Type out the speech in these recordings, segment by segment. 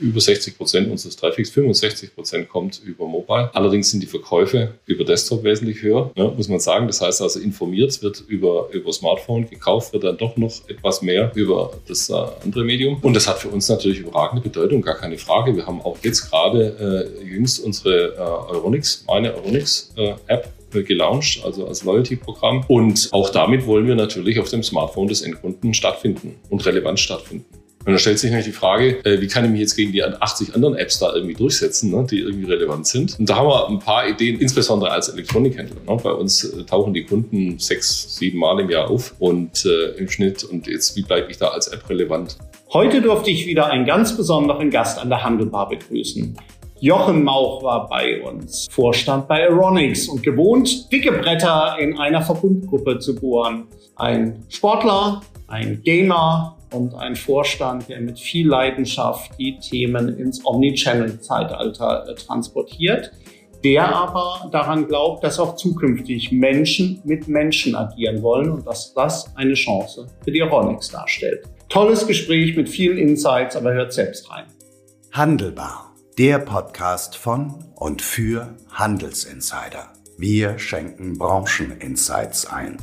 über 60 Prozent unseres Traffics, 65 Prozent kommt über Mobile. Allerdings sind die Verkäufe über Desktop wesentlich höher, ne, muss man sagen. Das heißt also, informiert wird über, über Smartphone, gekauft wird dann doch noch etwas mehr über das äh, andere Medium. Und das hat für uns natürlich überragende Bedeutung, gar keine Frage. Wir haben auch jetzt gerade äh, jüngst unsere äh, Euronix, meine Euronix äh, App gelauncht, also als Loyalty-Programm. Und auch damit wollen wir natürlich auf dem Smartphone des Endkunden stattfinden und relevant stattfinden. Und da stellt sich natürlich die Frage, äh, wie kann ich mich jetzt gegen die 80 anderen Apps da irgendwie durchsetzen, ne, die irgendwie relevant sind. Und da haben wir ein paar Ideen, insbesondere als Elektronikhändler. Ne. Bei uns äh, tauchen die Kunden sechs, sieben Mal im Jahr auf und äh, im Schnitt. Und jetzt, wie bleibe ich da als App relevant? Heute durfte ich wieder einen ganz besonderen Gast an der Handelbar begrüßen. Jochen Mauch war bei uns, Vorstand bei Aeronix und gewohnt, dicke Bretter in einer Verbundgruppe zu bohren. Ein Sportler, ein Gamer und ein Vorstand, der mit viel Leidenschaft die Themen ins Omnichannel-Zeitalter äh, transportiert, der aber daran glaubt, dass auch zukünftig Menschen mit Menschen agieren wollen und dass das eine Chance für die Aeronix darstellt. Tolles Gespräch mit vielen Insights, aber hört selbst rein. Handelbar der Podcast von und für Handelsinsider. Wir schenken Brancheninsights ein.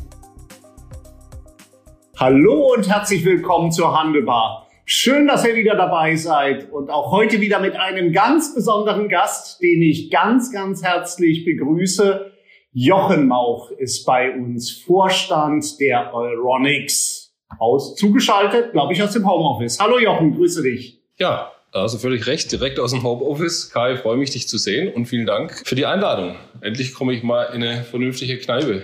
Hallo und herzlich willkommen zur Handelbar. Schön, dass ihr wieder dabei seid und auch heute wieder mit einem ganz besonderen Gast, den ich ganz, ganz herzlich begrüße. Jochen Mauch ist bei uns Vorstand der Euronics aus zugeschaltet, glaube ich, aus dem Homeoffice. Hallo Jochen, grüße dich. Ja, also völlig recht, direkt aus dem Homeoffice. Kai, freue mich, dich zu sehen und vielen Dank für die Einladung. Endlich komme ich mal in eine vernünftige Kneipe.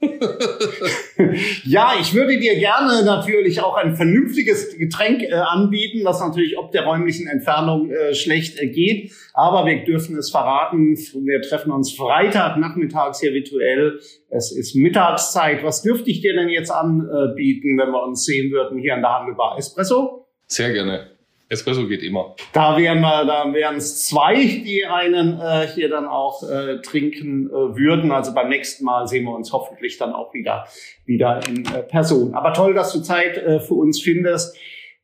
ja, ich würde dir gerne natürlich auch ein vernünftiges Getränk äh, anbieten, das natürlich ob der räumlichen Entfernung äh, schlecht äh, geht. Aber wir dürfen es verraten. Wir treffen uns Freitag nachmittags hier virtuell. Es ist Mittagszeit. Was dürfte ich dir denn jetzt anbieten, wenn wir uns sehen würden hier an der Handelbar? Espresso? Sehr gerne. Espresso geht immer. Da wären wir, da wären es zwei, die einen äh, hier dann auch äh, trinken äh, würden. Also beim nächsten Mal sehen wir uns hoffentlich dann auch wieder wieder in äh, Person. Aber toll, dass du Zeit äh, für uns findest,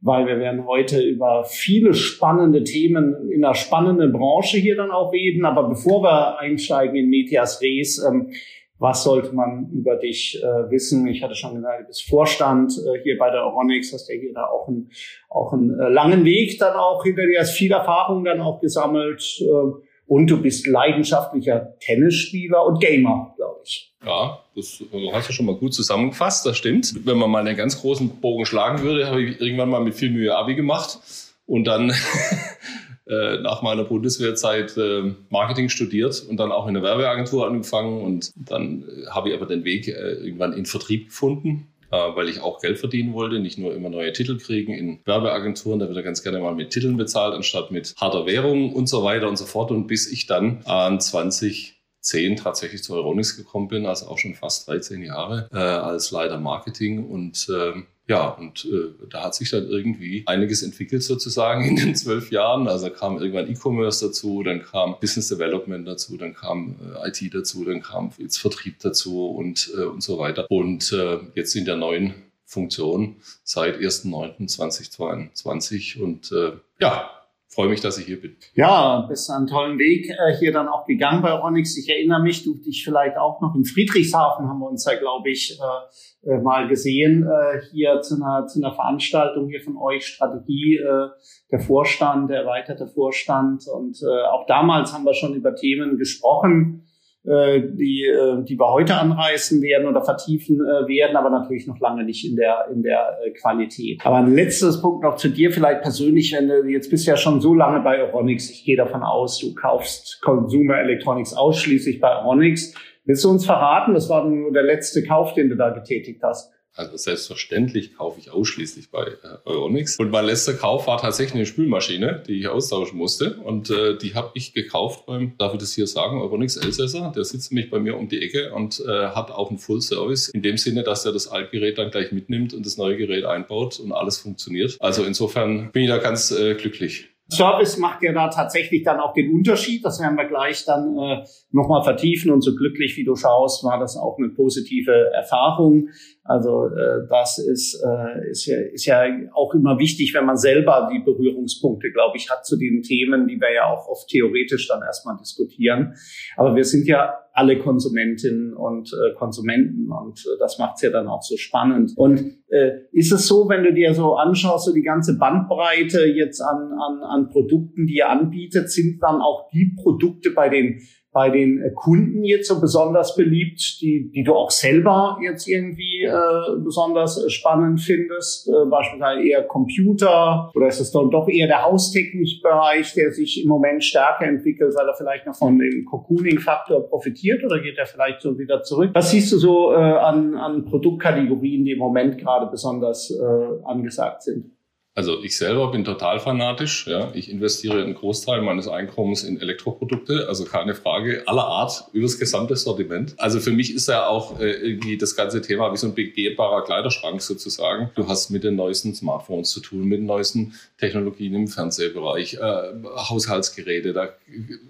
weil wir werden heute über viele spannende Themen in einer spannenden Branche hier dann auch reden. Aber bevor wir einsteigen in Medias Res, ähm, was sollte man über dich äh, wissen? Ich hatte schon gesagt, du bist Vorstand äh, hier bei der Oronix, hast ja hier da auch einen, auch einen äh, langen Weg dann auch hinter dir, hast viel Erfahrung dann auch gesammelt äh, und du bist leidenschaftlicher Tennisspieler und Gamer, glaube ich. Ja, das du hast du schon mal gut zusammengefasst, das stimmt. Wenn man mal einen ganz großen Bogen schlagen würde, habe ich irgendwann mal mit viel Mühe Abi gemacht und dann äh, nach meiner Bundeswehrzeit äh, Marketing studiert und dann auch in der Werbeagentur angefangen. Und dann äh, habe ich aber den Weg äh, irgendwann in Vertrieb gefunden weil ich auch Geld verdienen wollte, nicht nur immer neue Titel kriegen in Werbeagenturen, da wird er ganz gerne mal mit Titeln bezahlt, anstatt mit harter Währung und so weiter und so fort. Und bis ich dann an 2010 tatsächlich zu Euronics gekommen bin, also auch schon fast 13 Jahre äh, als Leiter Marketing und äh, ja, und äh, da hat sich dann irgendwie einiges entwickelt sozusagen in den zwölf Jahren. Also kam irgendwann E-Commerce dazu, dann kam Business Development dazu, dann kam äh, IT dazu, dann kam jetzt Vertrieb dazu und, äh, und so weiter. Und äh, jetzt in der neuen Funktion seit 1.9.2022 und äh, ja, freue mich, dass ich hier bin. Ja, bist einen tollen Weg äh, hier dann auch gegangen bei Onyx. Ich erinnere mich, du dich vielleicht auch noch in Friedrichshafen haben wir uns ja, glaube ich, äh, äh, mal gesehen, äh, hier zu einer, zu einer Veranstaltung hier von euch, Strategie, äh, der Vorstand, der erweiterte Vorstand. Und äh, auch damals haben wir schon über Themen gesprochen, die, äh, die wir heute anreißen werden oder vertiefen äh, werden, aber natürlich noch lange nicht in der, in der Qualität. Aber ein letztes Punkt noch zu dir vielleicht persönlich, wenn du jetzt bist ja schon so lange bei Euronics. Ich gehe davon aus, du kaufst Consumer Electronics ausschließlich bei Euronics. Willst du uns verraten, das war nur der letzte Kauf, den du da getätigt hast? Also selbstverständlich kaufe ich ausschließlich bei äh, Euronics. Und mein letzter Kauf war tatsächlich eine Spülmaschine, die ich austauschen musste. Und äh, die habe ich gekauft beim, darf ich das hier sagen, Euronics Elsässer. Der sitzt nämlich bei mir um die Ecke und äh, hat auch einen Full Service. In dem Sinne, dass er das Altgerät dann gleich mitnimmt und das neue Gerät einbaut und alles funktioniert. Also insofern bin ich da ganz äh, glücklich. Service macht ja da tatsächlich dann auch den Unterschied. Das werden wir gleich dann äh, nochmal vertiefen. Und so glücklich wie du schaust, war das auch eine positive Erfahrung. Also äh, das ist, äh, ist, ja, ist ja auch immer wichtig, wenn man selber die Berührungspunkte, glaube ich, hat zu den Themen, die wir ja auch oft theoretisch dann erstmal diskutieren. Aber wir sind ja alle Konsumentinnen und äh, Konsumenten und äh, das macht es ja dann auch so spannend. Und äh, ist es so, wenn du dir so anschaust, so die ganze Bandbreite jetzt an, an, an Produkten, die ihr anbietet, sind dann auch die Produkte bei den bei den äh, Kunden jetzt so besonders beliebt, die, die du auch selber jetzt irgendwie äh, besonders spannend findest? Äh, beispielsweise eher Computer oder ist es dann doch eher der Haustechnikbereich, der sich im Moment stärker entwickelt, weil er vielleicht noch von dem Cocooning-Faktor profitiert oder geht er vielleicht so wieder zurück? Was siehst du so äh, an, an Produktkategorien, die im Moment gerade besonders äh, angesagt sind? Also ich selber bin total fanatisch. Ja. Ich investiere einen Großteil meines Einkommens in Elektroprodukte, also keine Frage, aller Art, übers gesamte Sortiment. Also für mich ist ja auch äh, irgendwie das ganze Thema wie so ein begehbarer Kleiderschrank sozusagen. Du hast mit den neuesten Smartphones zu tun, mit den neuesten Technologien im Fernsehbereich, äh, Haushaltsgeräte, da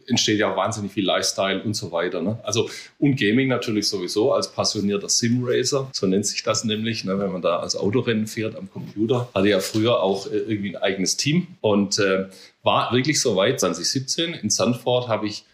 entsteht ja wahnsinnig viel Lifestyle und so weiter. Ne? Also und Gaming natürlich sowieso als passionierter Simracer, so nennt sich das nämlich, ne, wenn man da als Autorennen fährt am Computer. Hatte ja früher auch auch äh, irgendwie ein eigenes Team und äh, war wirklich so weit. 2017 in Sandford habe ich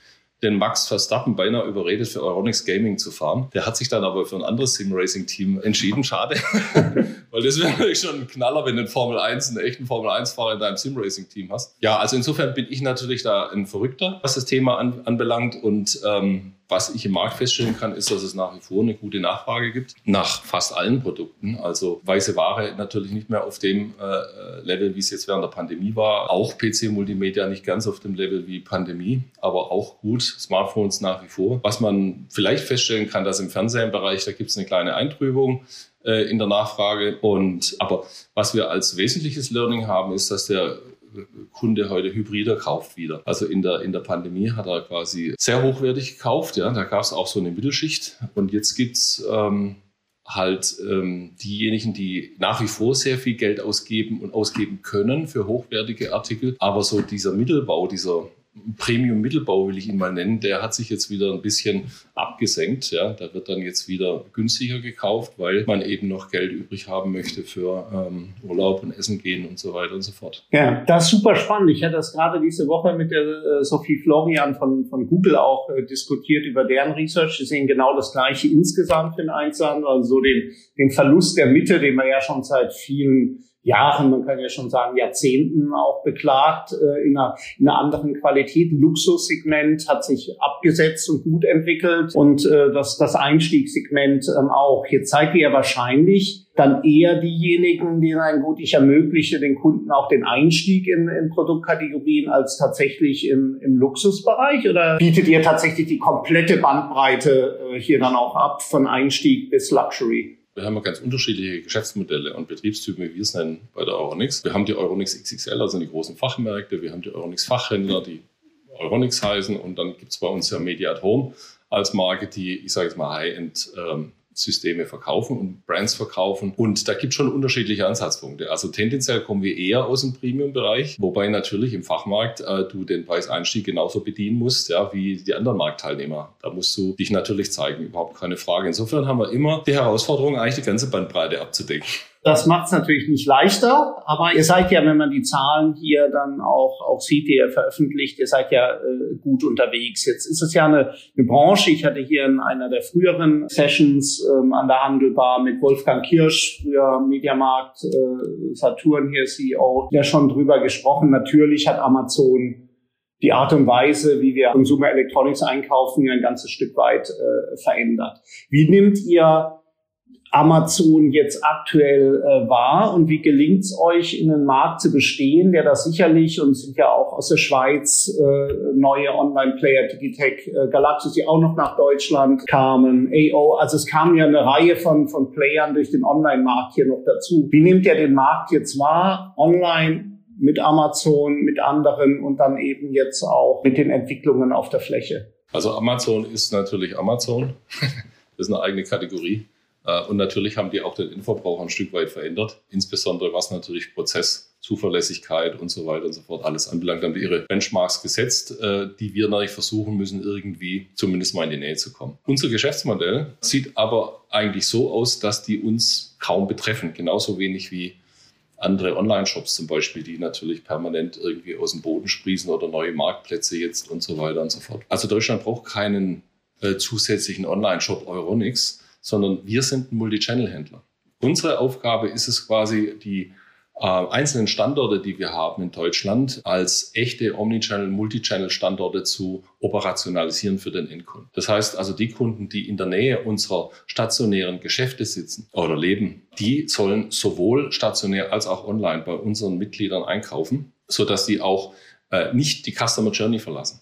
den Max Verstappen beinahe überredet, für Euronics Gaming zu fahren. Der hat sich dann aber für ein anderes Sim-Racing-Team entschieden. Schade. Weil das wäre natürlich schon ein Knaller, wenn du in Formel 1, einen echten Formel 1-Fahrer in deinem Sim-Racing-Team hast. Ja, also insofern bin ich natürlich da ein Verrückter, was das Thema an, anbelangt. Und ähm, was ich im Markt feststellen kann, ist, dass es nach wie vor eine gute Nachfrage gibt nach fast allen Produkten. Also weiße Ware natürlich nicht mehr auf dem äh, Level, wie es jetzt während der Pandemie war. Auch PC-Multimedia nicht ganz auf dem Level wie Pandemie, aber auch gut. Smartphones nach wie vor. Was man vielleicht feststellen kann, dass im Fernsehbereich, da gibt es eine kleine Eintrübung äh, in der Nachfrage. Und aber was wir als wesentliches Learning haben, ist, dass der Kunde heute Hybrider kauft wieder. Also in der, in der Pandemie hat er quasi sehr hochwertig gekauft. Ja, da gab es auch so eine Mittelschicht. Und jetzt gibt's ähm, halt ähm, diejenigen, die nach wie vor sehr viel Geld ausgeben und ausgeben können für hochwertige Artikel. Aber so dieser Mittelbau, dieser Premium-Mittelbau, will ich ihn mal nennen, der hat sich jetzt wieder ein bisschen abgesenkt. Ja, da wird dann jetzt wieder günstiger gekauft, weil man eben noch Geld übrig haben möchte für ähm, Urlaub und Essen gehen und so weiter und so fort. Ja, das ist super spannend. Ich hatte das gerade diese Woche mit der äh, Sophie Florian von, von Google auch äh, diskutiert über deren Research. Sie sehen genau das Gleiche insgesamt für den Einzelhandel, also so den, den Verlust der Mitte, den wir ja schon seit vielen Jahren, man kann ja schon sagen Jahrzehnten auch beklagt, äh, in, einer, in einer anderen Qualität. Luxussegment hat sich abgesetzt und gut entwickelt und äh, das, das Einstiegssegment ähm, auch. Jetzt seid ihr ja wahrscheinlich dann eher diejenigen, die sagen, gut, ich ermögliche den Kunden auch den Einstieg in, in Produktkategorien als tatsächlich im, im Luxusbereich oder bietet ihr tatsächlich die komplette Bandbreite äh, hier dann auch ab von Einstieg bis Luxury? Wir haben ja ganz unterschiedliche Geschäftsmodelle und Betriebstypen, wie wir es nennen, bei der Euronics. Wir haben die Euronics XXL, also die großen Fachmärkte. Wir haben die Euronics Fachhändler, die Euronics heißen. Und dann gibt es bei uns ja Media at Home als Marke, die, ich sage jetzt mal, High-End ähm, Systeme verkaufen und Brands verkaufen. Und da gibt es schon unterschiedliche Ansatzpunkte. Also tendenziell kommen wir eher aus dem Premium-Bereich, wobei natürlich im Fachmarkt äh, du den Preiseinstieg genauso bedienen musst, ja, wie die anderen Marktteilnehmer. Da musst du dich natürlich zeigen, überhaupt keine Frage. Insofern haben wir immer die Herausforderung, eigentlich die ganze Bandbreite abzudecken. Das macht es natürlich nicht leichter, aber ihr seid ja, wenn man die Zahlen hier dann auch, auch sieht, die ihr veröffentlicht, ihr seid ja äh, gut unterwegs. Jetzt ist es ja eine, eine Branche. Ich hatte hier in einer der früheren Sessions ähm, an der Handelbar mit Wolfgang Kirsch, früher Mediamarkt äh, Saturn hier CEO, ja schon drüber gesprochen. Natürlich hat Amazon die Art und Weise, wie wir Consumer Electronics einkaufen, ein ganzes Stück weit äh, verändert. Wie nimmt ihr Amazon jetzt aktuell äh, war und wie gelingt es euch, in den Markt zu bestehen, der da sicherlich und sind ja auch aus der Schweiz äh, neue Online-Player, Digitech, äh, Galaxus, die auch noch nach Deutschland kamen, AO, also es kam ja eine Reihe von, von Playern durch den Online-Markt hier noch dazu. Wie nimmt ihr den Markt jetzt wahr, online mit Amazon, mit anderen und dann eben jetzt auch mit den Entwicklungen auf der Fläche? Also Amazon ist natürlich Amazon. das ist eine eigene Kategorie. Äh, und natürlich haben die auch den Endverbraucher ein Stück weit verändert, insbesondere was natürlich Prozesszuverlässigkeit und so weiter und so fort alles anbelangt. Haben die ihre Benchmarks gesetzt, äh, die wir natürlich versuchen müssen, irgendwie zumindest mal in die Nähe zu kommen. Unser Geschäftsmodell sieht aber eigentlich so aus, dass die uns kaum betreffen, genauso wenig wie andere Online-Shops zum Beispiel, die natürlich permanent irgendwie aus dem Boden sprießen oder neue Marktplätze jetzt und so weiter und so fort. Also Deutschland braucht keinen äh, zusätzlichen Online-Shop Euronics, sondern wir sind ein Multi-Channel-Händler. Unsere Aufgabe ist es quasi, die äh, einzelnen Standorte, die wir haben in Deutschland, als echte Omnichannel, Multichannel-Standorte zu operationalisieren für den Endkunden. Das heißt also, die Kunden, die in der Nähe unserer stationären Geschäfte sitzen oder leben, die sollen sowohl stationär als auch online bei unseren Mitgliedern einkaufen, so dass sie auch äh, nicht die Customer Journey verlassen.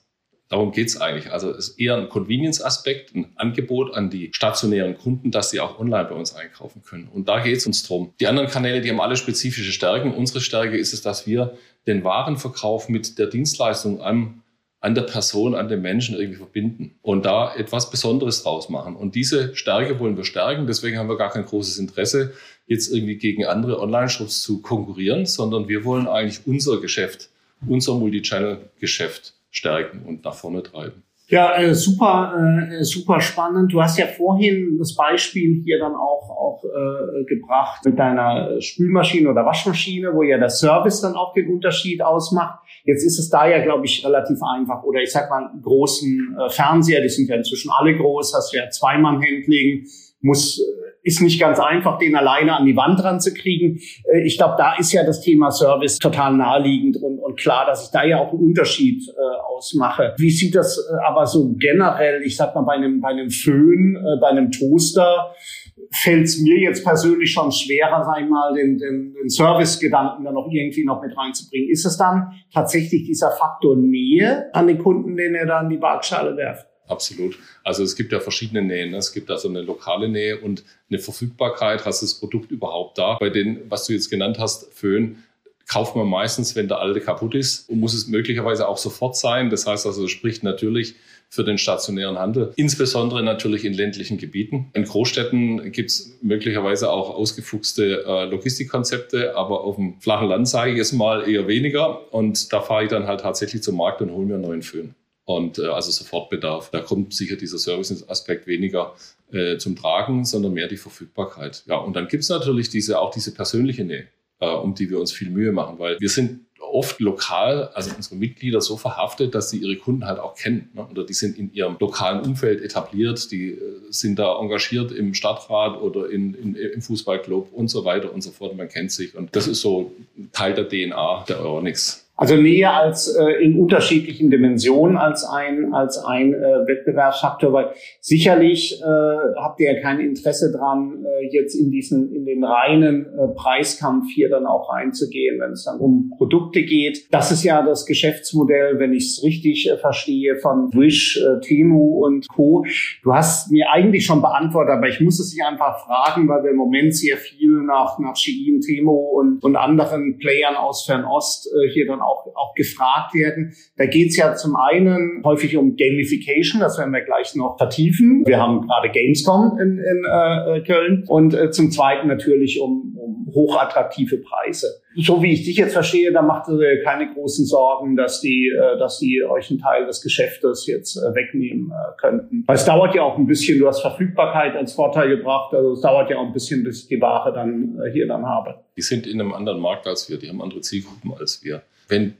Darum geht's eigentlich. Also es ist eher ein Convenience-Aspekt, ein Angebot an die stationären Kunden, dass sie auch online bei uns einkaufen können. Und da geht's uns drum. Die anderen Kanäle, die haben alle spezifische Stärken. Unsere Stärke ist es, dass wir den Warenverkauf mit der Dienstleistung am an der Person, an den Menschen irgendwie verbinden und da etwas Besonderes draus machen. Und diese Stärke wollen wir stärken. Deswegen haben wir gar kein großes Interesse, jetzt irgendwie gegen andere Online-Shops zu konkurrieren, sondern wir wollen eigentlich unser Geschäft, unser Multichannel-Geschäft stärken und nach vorne treiben. Ja, äh, super, äh, super spannend. Du hast ja vorhin das Beispiel hier dann auch, auch äh, gebracht mit deiner Spülmaschine oder Waschmaschine, wo ja der Service dann auch den Unterschied ausmacht. Jetzt ist es da ja, glaube ich, relativ einfach. Oder ich sag mal, großen äh, Fernseher, die sind ja inzwischen alle groß, hast ja Zweimann-Handling, muss ist nicht ganz einfach, den alleine an die Wand ranzukriegen. Äh, ich glaube, da ist ja das Thema Service total naheliegend und, und klar, dass ich da ja auch einen Unterschied äh, ausmache. Wie sieht das äh, aber so generell, ich sag mal, bei einem, bei einem Föhn, äh, bei einem Toaster, fällt es mir jetzt persönlich schon schwerer, sag ich mal, den, den, den Service-Gedanken dann noch irgendwie noch mit reinzubringen. Ist es dann tatsächlich dieser Faktor Nähe an den Kunden, den er da in die Waagschale werft? Absolut. Also es gibt ja verschiedene Nähen. Ne? Es gibt also eine lokale Nähe und eine Verfügbarkeit. Hast du das Produkt überhaupt da? Bei den, was du jetzt genannt hast, Föhn, kauft man meistens, wenn der alte kaputt ist und muss es möglicherweise auch sofort sein. Das heißt also, das spricht natürlich für den stationären Handel, insbesondere natürlich in ländlichen Gebieten. In Großstädten gibt es möglicherweise auch ausgefuchste äh, Logistikkonzepte, aber auf dem flachen Land sage ich es mal eher weniger. Und da fahre ich dann halt tatsächlich zum Markt und hole mir einen neuen Föhn und äh, also Sofortbedarf. Da kommt sicher dieser Service-Aspekt weniger äh, zum Tragen, sondern mehr die Verfügbarkeit. Ja, und dann gibt's natürlich diese auch diese persönliche Nähe, äh, um die wir uns viel Mühe machen, weil wir sind oft lokal, also unsere Mitglieder so verhaftet, dass sie ihre Kunden halt auch kennen. Ne? Oder die sind in ihrem lokalen Umfeld etabliert, die äh, sind da engagiert im Stadtrat oder in, in, im Fußballclub und so weiter und so fort. Man kennt sich und das ist so Teil der DNA der Euronics. Also näher als äh, in unterschiedlichen Dimensionen als ein als ein äh, Wettbewerbsfaktor, weil sicherlich äh, habt ihr ja kein Interesse dran, äh, jetzt in diesen in den reinen äh, Preiskampf hier dann auch reinzugehen, wenn es dann um Produkte geht. Das ist ja das Geschäftsmodell, wenn ich es richtig äh, verstehe, von Wish, äh, Temu und Co. Du hast mir eigentlich schon beantwortet, aber ich muss es dir einfach fragen, weil wir im Moment sehr viel nach nach Shein, Temu und und anderen Playern aus Fernost äh, hier dann auch gefragt werden. Da geht es ja zum einen häufig um Gamification, das werden wir gleich noch vertiefen. Wir haben gerade Gamescom in, in äh, Köln und äh, zum zweiten natürlich um, um hochattraktive Preise. So wie ich dich jetzt verstehe, da macht ihr keine großen Sorgen, dass die, äh, dass die euch einen Teil des Geschäftes jetzt äh, wegnehmen äh, könnten. Weil es dauert ja auch ein bisschen, du hast Verfügbarkeit als Vorteil gebracht, also es dauert ja auch ein bisschen, bis ich die Ware dann äh, hier dann habe. Die sind in einem anderen Markt als wir, die haben andere Zielgruppen als wir wenn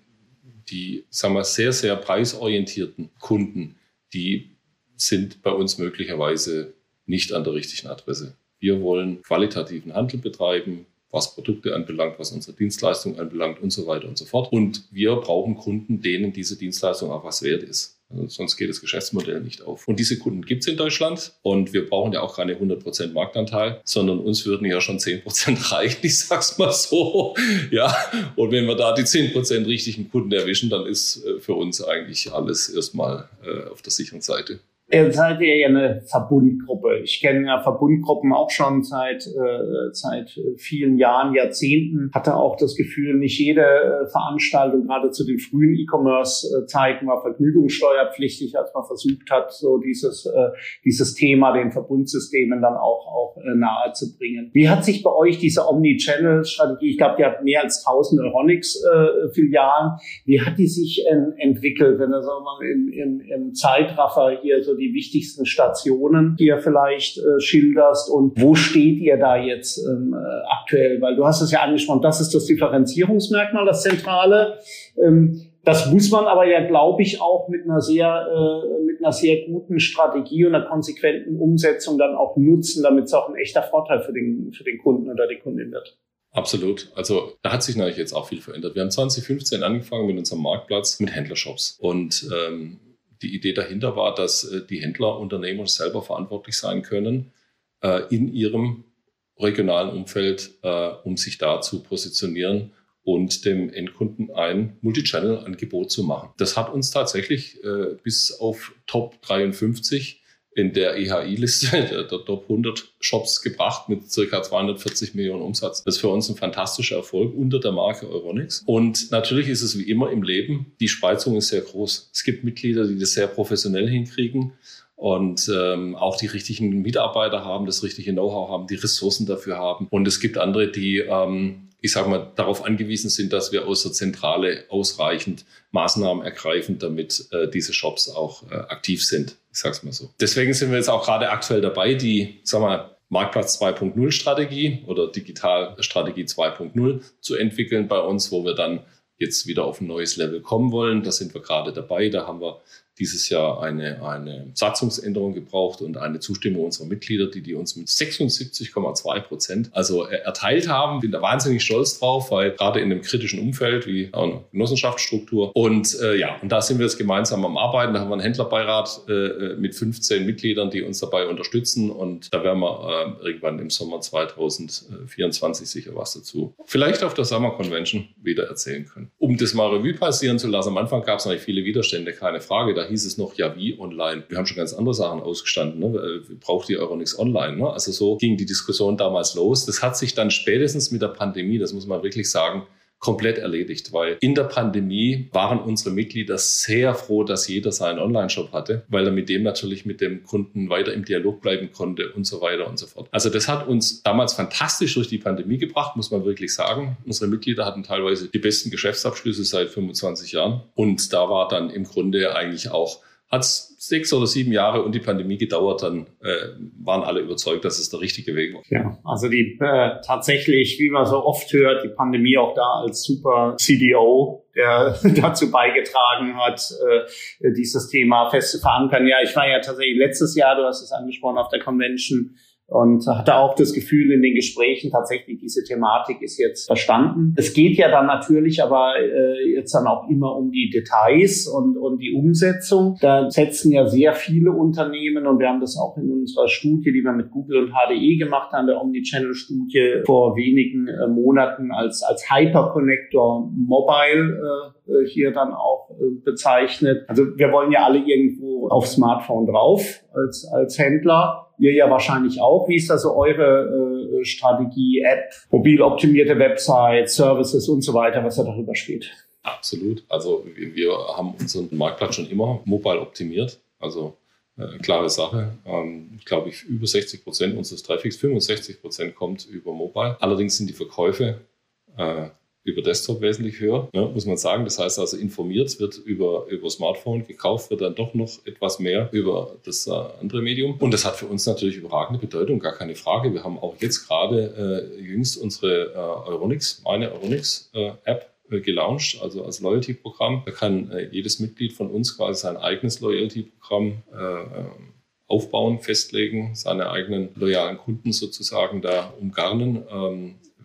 die, sagen wir, sehr, sehr preisorientierten Kunden, die sind bei uns möglicherweise nicht an der richtigen Adresse. Wir wollen qualitativen Handel betreiben, was Produkte anbelangt, was unsere Dienstleistung anbelangt und so weiter und so fort. Und wir brauchen Kunden, denen diese Dienstleistung auch was wert ist. Sonst geht das Geschäftsmodell nicht auf. Und diese Kunden gibt es in Deutschland und wir brauchen ja auch keine 100% Marktanteil, sondern uns würden ja schon 10% reichen, ich sag's mal so. Ja, und wenn wir da die 10% richtigen Kunden erwischen, dann ist äh, für uns eigentlich alles erstmal äh, auf der sicheren Seite. Ihr seid ja eine Verbundgruppe. Ich kenne ja Verbundgruppen auch schon seit, äh, seit vielen Jahren, Jahrzehnten. Hatte auch das Gefühl, nicht jede äh, Veranstaltung, gerade zu den frühen E-Commerce-Zeiten, war vergnügungssteuerpflichtig, als man versucht hat, so dieses, äh, dieses Thema den Verbundsystemen dann auch, auch äh, nahe zu bringen. Wie hat sich bei euch diese Omni-Channel-Strategie, ich glaube, die hat mehr als 1000 Euronics-Filialen, äh, wie hat die sich entwickelt, wenn du so mal im, im, im Zeitraffer hier so die wichtigsten Stationen, die ihr vielleicht äh, schilderst und wo steht ihr da jetzt ähm, äh, aktuell? Weil du hast es ja angesprochen, das ist das Differenzierungsmerkmal, das Zentrale. Ähm, das muss man aber ja, glaube ich, auch mit einer sehr, äh, mit einer sehr guten Strategie und einer konsequenten Umsetzung dann auch nutzen, damit es auch ein echter Vorteil für den, für den Kunden oder die Kundin wird. Absolut. Also da hat sich natürlich jetzt auch viel verändert. Wir haben 2015 angefangen mit unserem Marktplatz mit Händlershops. Und ähm, die Idee dahinter war, dass äh, die Händler, Unternehmer selber verantwortlich sein können äh, in ihrem regionalen Umfeld, äh, um sich da zu positionieren und dem Endkunden ein Multichannel-Angebot zu machen. Das hat uns tatsächlich bis auf Top 53 in der EHI-Liste der, der, Top 100 Shops gebracht mit circa 240 Millionen Umsatz. Das ist für uns ein fantastischer Erfolg unter der Marke Euronics. Und natürlich ist es wie immer im Leben, die Spreizung ist sehr groß. Es gibt Mitglieder, die das sehr professionell hinkriegen und ähm, auch die richtigen Mitarbeiter haben, das richtige Know-how haben, die Ressourcen dafür haben. Und es gibt andere, die ähm, ich sage mal, darauf angewiesen sind, dass wir aus der Zentrale ausreichend Maßnahmen ergreifen, damit äh, diese Shops auch äh, aktiv sind. Ich sage es mal so. Deswegen sind wir jetzt auch gerade aktuell dabei, die, sag mal, Marktplatz 2.0 Strategie oder Digitalstrategie 2.0 zu entwickeln bei uns, wo wir dann jetzt wieder auf ein neues Level kommen wollen. Da sind wir gerade dabei. Da haben wir dieses Jahr eine, eine Satzungsänderung gebraucht und eine Zustimmung unserer Mitglieder, die die uns mit 76,2 Prozent also erteilt haben. Bin da wahnsinnig stolz drauf, weil gerade in einem kritischen Umfeld wie eine Genossenschaftsstruktur und äh, ja, und da sind wir jetzt gemeinsam am Arbeiten. Da haben wir einen Händlerbeirat äh, äh mit 15 Mitgliedern, die uns dabei unterstützen und da werden wir äh, irgendwann im Sommer 2024 sicher was dazu. Vielleicht auf der Summer Convention wieder erzählen können. Um das mal Revue passieren zu lassen, am Anfang gab es natürlich viele Widerstände, keine Frage. Da hieß es noch, ja, wie online? Wir haben schon ganz andere Sachen ausgestanden. Ne? Braucht ihr Euronics online? Ne? Also so ging die Diskussion damals los. Das hat sich dann spätestens mit der Pandemie, das muss man wirklich sagen, komplett erledigt, weil in der Pandemie waren unsere Mitglieder sehr froh, dass jeder seinen Online-Shop hatte, weil er mit dem natürlich mit dem Kunden weiter im Dialog bleiben konnte und so weiter und so fort. Also das hat uns damals fantastisch durch die Pandemie gebracht, muss man wirklich sagen. Unsere Mitglieder hatten teilweise die besten Geschäftsabschlüsse seit 25 Jahren und da war dann im Grunde eigentlich auch hat es sechs oder sieben Jahre und die Pandemie gedauert, dann äh, waren alle überzeugt, dass es der richtige Weg war. Ja, also die äh, tatsächlich, wie man so oft hört, die Pandemie auch da als super CDO, der dazu beigetragen hat, äh, dieses Thema fest zu verankern. Ja, ich war ja tatsächlich letztes Jahr, du hast es angesprochen, auf der Convention und hatte auch das Gefühl in den Gesprächen tatsächlich, diese Thematik ist jetzt verstanden. Es geht ja dann natürlich aber äh, jetzt dann auch immer um die Details und, und die Umsetzung. Da setzen ja sehr viele Unternehmen und wir haben das auch in unserer Studie, die wir mit Google und HDE gemacht haben, der Omnichannel-Studie vor wenigen äh, Monaten als, als Hyperconnector Mobile äh, äh hier dann auch äh, bezeichnet. Also wir wollen ja alle irgendwo auf Smartphone drauf als, als Händler ihr ja wahrscheinlich auch. Wie ist da eure äh, Strategie, App, mobil optimierte Website, Services und so weiter, was da darüber steht? Absolut. Also wir haben unseren Marktplatz schon immer mobile optimiert. Also äh, klare Sache. Ähm, ich glaube, über 60 Prozent unseres Traffics, 65 Prozent kommt über mobile. Allerdings sind die Verkäufe äh, über Desktop wesentlich höher, ne, muss man sagen. Das heißt also, informiert wird über, über Smartphone, gekauft wird dann doch noch etwas mehr über das äh, andere Medium. Und das hat für uns natürlich überragende Bedeutung, gar keine Frage. Wir haben auch jetzt gerade äh, jüngst unsere äh, Euronics, meine Euronics-App äh, äh, gelauncht, also als Loyalty-Programm. Da kann äh, jedes Mitglied von uns quasi sein eigenes Loyalty-Programm aufbauen, festlegen, seine eigenen loyalen Kunden sozusagen da umgarnen.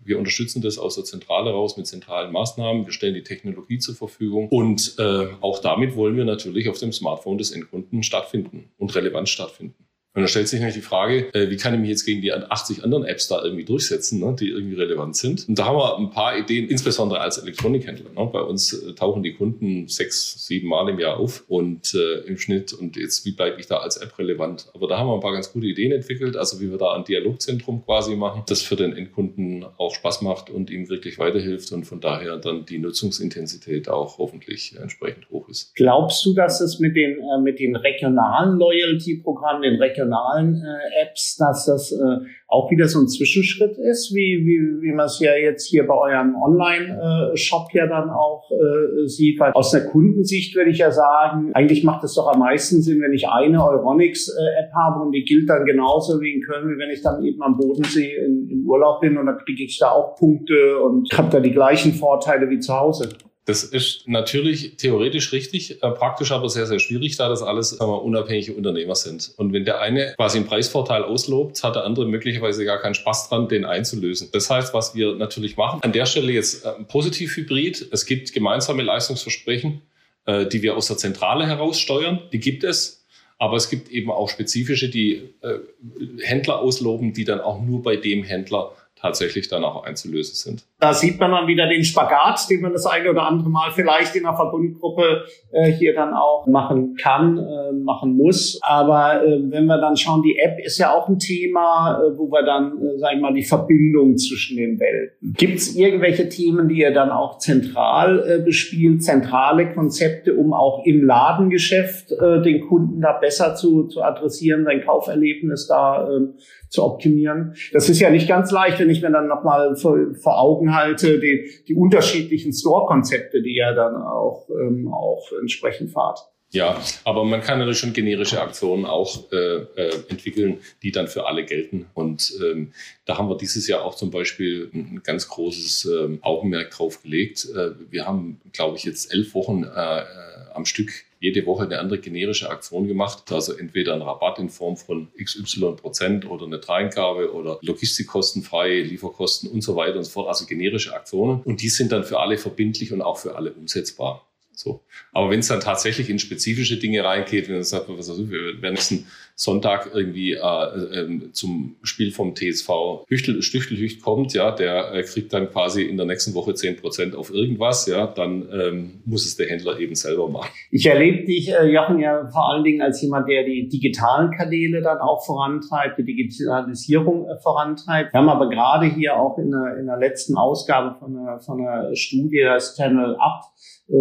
Wir unterstützen das aus der Zentrale raus mit zentralen Maßnahmen. Wir stellen die Technologie zur Verfügung und äh, auch damit wollen wir natürlich auf dem Smartphone des Endkunden stattfinden und relevant stattfinden. Und dann stellt sich natürlich die Frage, äh, wie kann ich mich jetzt gegen die 80 anderen Apps da irgendwie durchsetzen, ne, die irgendwie relevant sind. Und da haben wir ein paar Ideen, insbesondere als Elektronikhändler. Ne. Bei uns äh, tauchen die Kunden sechs, sieben Mal im Jahr auf und äh, im Schnitt. Und jetzt, wie bleibe ich da als App relevant? Aber da haben wir ein paar ganz gute Ideen entwickelt, also wie wir da ein Dialogzentrum quasi machen, das für den Endkunden auch Spaß macht und ihm wirklich weiterhilft und von daher dann die Nutzungsintensität auch hoffentlich entsprechend hoch ist. Glaubst du, dass es mit den, äh, mit den regionalen Loyalty-Programmen, den regionalen regionalen äh, Apps, dass das äh, auch wieder so ein Zwischenschritt ist, wie, wie, wie man es ja jetzt hier bei eurem Online-Shop ja dann auch äh, sieht. Weil aus der Kundensicht würde ich ja sagen, eigentlich macht es doch am meisten Sinn, wenn ich eine Euronics-App habe und die gilt dann genauso wie in Köln, wie wenn ich dann eben am Bodensee in, im Urlaub bin und dann kriege ich da auch Punkte und habe da die gleichen Vorteile wie zu Hause. Das ist natürlich theoretisch richtig, äh, praktisch aber sehr, sehr schwierig, da das alles wir, unabhängige Unternehmer sind. Und wenn der eine quasi einen Preisvorteil auslobt, hat der andere möglicherweise gar keinen Spaß dran, den einzulösen. Das heißt, was wir natürlich machen, an der Stelle jetzt äh, positiv hybrid. Es gibt gemeinsame Leistungsversprechen, äh, die wir aus der Zentrale heraus steuern. Die gibt es. Aber es gibt eben auch spezifische, die Händler ausloben, die dann auch nur bei dem Händler tatsächlich dann auch einzulösen sind. Da sieht man dann wieder den Spagat, den man das eine oder andere Mal vielleicht in der Verbundgruppe äh, hier dann auch machen kann, äh, machen muss. Aber äh, wenn wir dann schauen, die App ist ja auch ein Thema, äh, wo wir dann, äh, sagen wir mal, die Verbindung zwischen den Welten. Gibt es irgendwelche Themen, die ihr dann auch zentral äh, bespielt, zentrale Konzepte, um auch im Ladengeschäft äh, den Kunden da besser zu, zu adressieren, sein Kauferlebnis da äh, zu optimieren. Das ist ja nicht ganz leicht, wenn ich mir dann nochmal vor, vor Augen halte, die, die unterschiedlichen Store-Konzepte, die ja dann auch, ähm, auch entsprechend fahrt. Ja, aber man kann natürlich schon generische Aktionen auch äh, äh, entwickeln, die dann für alle gelten. Und ähm, da haben wir dieses Jahr auch zum Beispiel ein ganz großes äh, Augenmerk drauf gelegt. Äh, wir haben, glaube ich, jetzt elf Wochen äh, äh am Stück jede Woche eine andere generische Aktion gemacht. Also entweder ein Rabatt in Form von XY Prozent oder eine Dreingabe oder Logistikkostenfrei, Lieferkosten und so weiter und so fort. Also generische Aktionen. Und die sind dann für alle verbindlich und auch für alle umsetzbar. So. Aber wenn es dann tatsächlich in spezifische Dinge reingeht, wenn man sagt, was also, wir werden nächsten Sonntag irgendwie äh, äh, zum Spiel vom TSV Hüchtel, Stüchtelhücht kommt, ja, der äh, kriegt dann quasi in der nächsten Woche zehn Prozent auf irgendwas, ja, dann ähm, muss es der Händler eben selber machen. Ich erlebe dich, äh, Jochen, ja vor allen Dingen als jemand, der die digitalen Kanäle dann auch vorantreibt, die Digitalisierung äh, vorantreibt. Wir haben aber gerade hier auch in der, in der letzten Ausgabe von einer, von einer Studie, das Channel Up,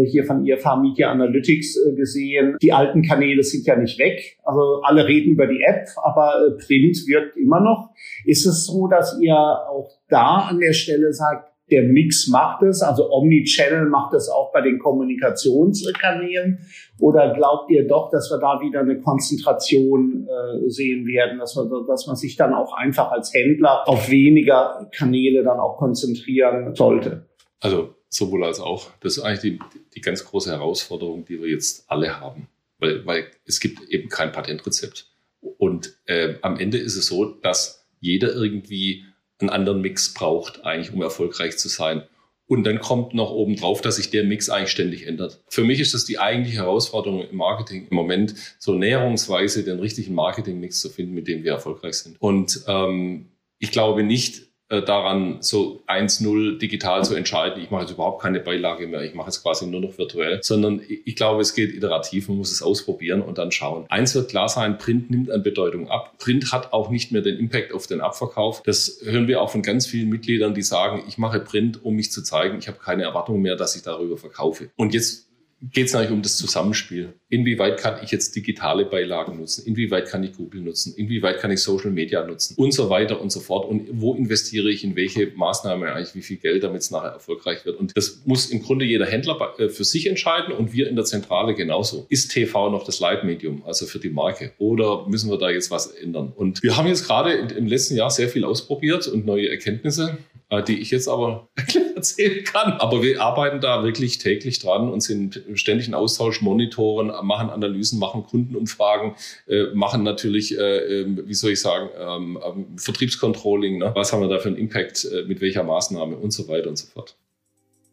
hier von IFA Media Analytics äh, gesehen. Die alten Kanäle sind ja nicht weg. Also alle reden über die App, aber äh, Print wirkt immer noch. Ist es so, dass ihr auch da an der Stelle sagt, der Mix macht es, also Omnichannel macht es auch bei den Kommunikationskanälen? Oder glaubt ihr doch, dass wir da wieder eine Konzentration äh, sehen werden, dass, wir, dass man sich dann auch einfach als Händler auf weniger Kanäle dann auch konzentrieren sollte? Also sowohl als auch. Das ist eigentlich die, die ganz große Herausforderung, die wir jetzt alle haben, weil, weil es gibt eben kein Patentrezept. Und äh, am Ende ist es so, dass jeder irgendwie einen anderen Mix braucht, eigentlich, um erfolgreich zu sein. Und dann kommt noch oben drauf, dass sich der Mix eigentlich ständig ändert. Für mich ist das die eigentliche Herausforderung im Marketing im Moment, so näherungsweise den richtigen Marketingmix zu finden, mit dem wir erfolgreich sind. Und ähm, ich glaube nicht, daran, so 1-0 digital zu entscheiden. Ich mache jetzt überhaupt keine Beilage mehr. Ich mache es quasi nur noch virtuell, sondern ich glaube, es geht iterativ. Man muss es ausprobieren und dann schauen. Eins wird klar sein, Print nimmt an Bedeutung ab. Print hat auch nicht mehr den Impact auf den Abverkauf. Das hören wir auch von ganz vielen Mitgliedern, die sagen, ich mache Print, um mich zu zeigen. Ich habe keine Erwartung mehr, dass ich darüber verkaufe. Und jetzt geht es eigentlich um das Zusammenspiel. Inwieweit kann ich jetzt digitale Beilagen nutzen? Inwieweit kann ich Google nutzen? Inwieweit kann ich Social Media nutzen? Und so weiter und so fort. Und wo investiere ich in welche Maßnahme eigentlich wie viel Geld, damit es nachher erfolgreich wird? Und das muss im Grunde jeder Händler äh, für sich entscheiden und wir in der Zentrale genauso. Ist TV noch das Leitmedium, also für die Marke? Oder müssen wir da jetzt was ändern? Und wir haben jetzt gerade im letzten Jahr sehr viel ausprobiert und neue Erkenntnisse äh, die ich jetzt aber erzählen kann. Aber wir arbeiten da wirklich täglich dran und sind ständig in Austausch, monitoren, machen Analysen, machen Kundenumfragen, äh, machen natürlich, äh, ähm, wie soll ich sagen, ähm, ähm, Vertriebscontrolling. Ne? Was haben wir da für einen Impact, äh, mit welcher Maßnahme und so weiter und so fort.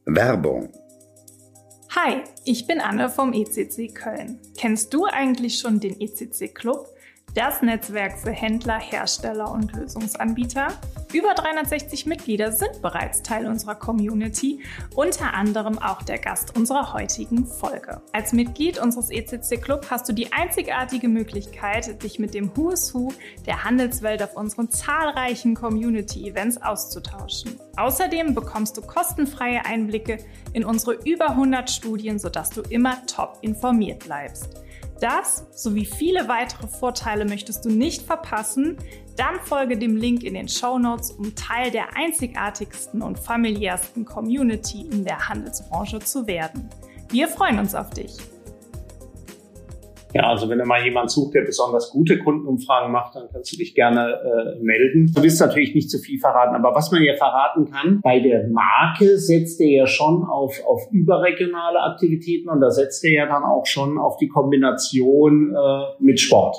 Werbung. Hi, ich bin Anne vom ECC Köln. Kennst du eigentlich schon den ECC Club? Das Netzwerk für Händler, Hersteller und Lösungsanbieter. Über 360 Mitglieder sind bereits Teil unserer Community, unter anderem auch der Gast unserer heutigen Folge. Als Mitglied unseres ECC Club hast du die einzigartige Möglichkeit, dich mit dem Who is Who der Handelswelt auf unseren zahlreichen Community-Events auszutauschen. Außerdem bekommst du kostenfreie Einblicke in unsere über 100 Studien, sodass du immer top informiert bleibst. Das sowie viele weitere Vorteile möchtest du nicht verpassen? Dann folge dem Link in den Show Notes, um Teil der einzigartigsten und familiärsten Community in der Handelsbranche zu werden. Wir freuen uns auf dich. Ja, also wenn du mal jemand sucht, der besonders gute Kundenumfragen macht, dann kannst du dich gerne äh, melden. Du willst natürlich nicht zu viel verraten, aber was man ja verraten kann, bei der Marke setzt er ja schon auf, auf überregionale Aktivitäten und da setzt er ja dann auch schon auf die Kombination äh, mit Sport.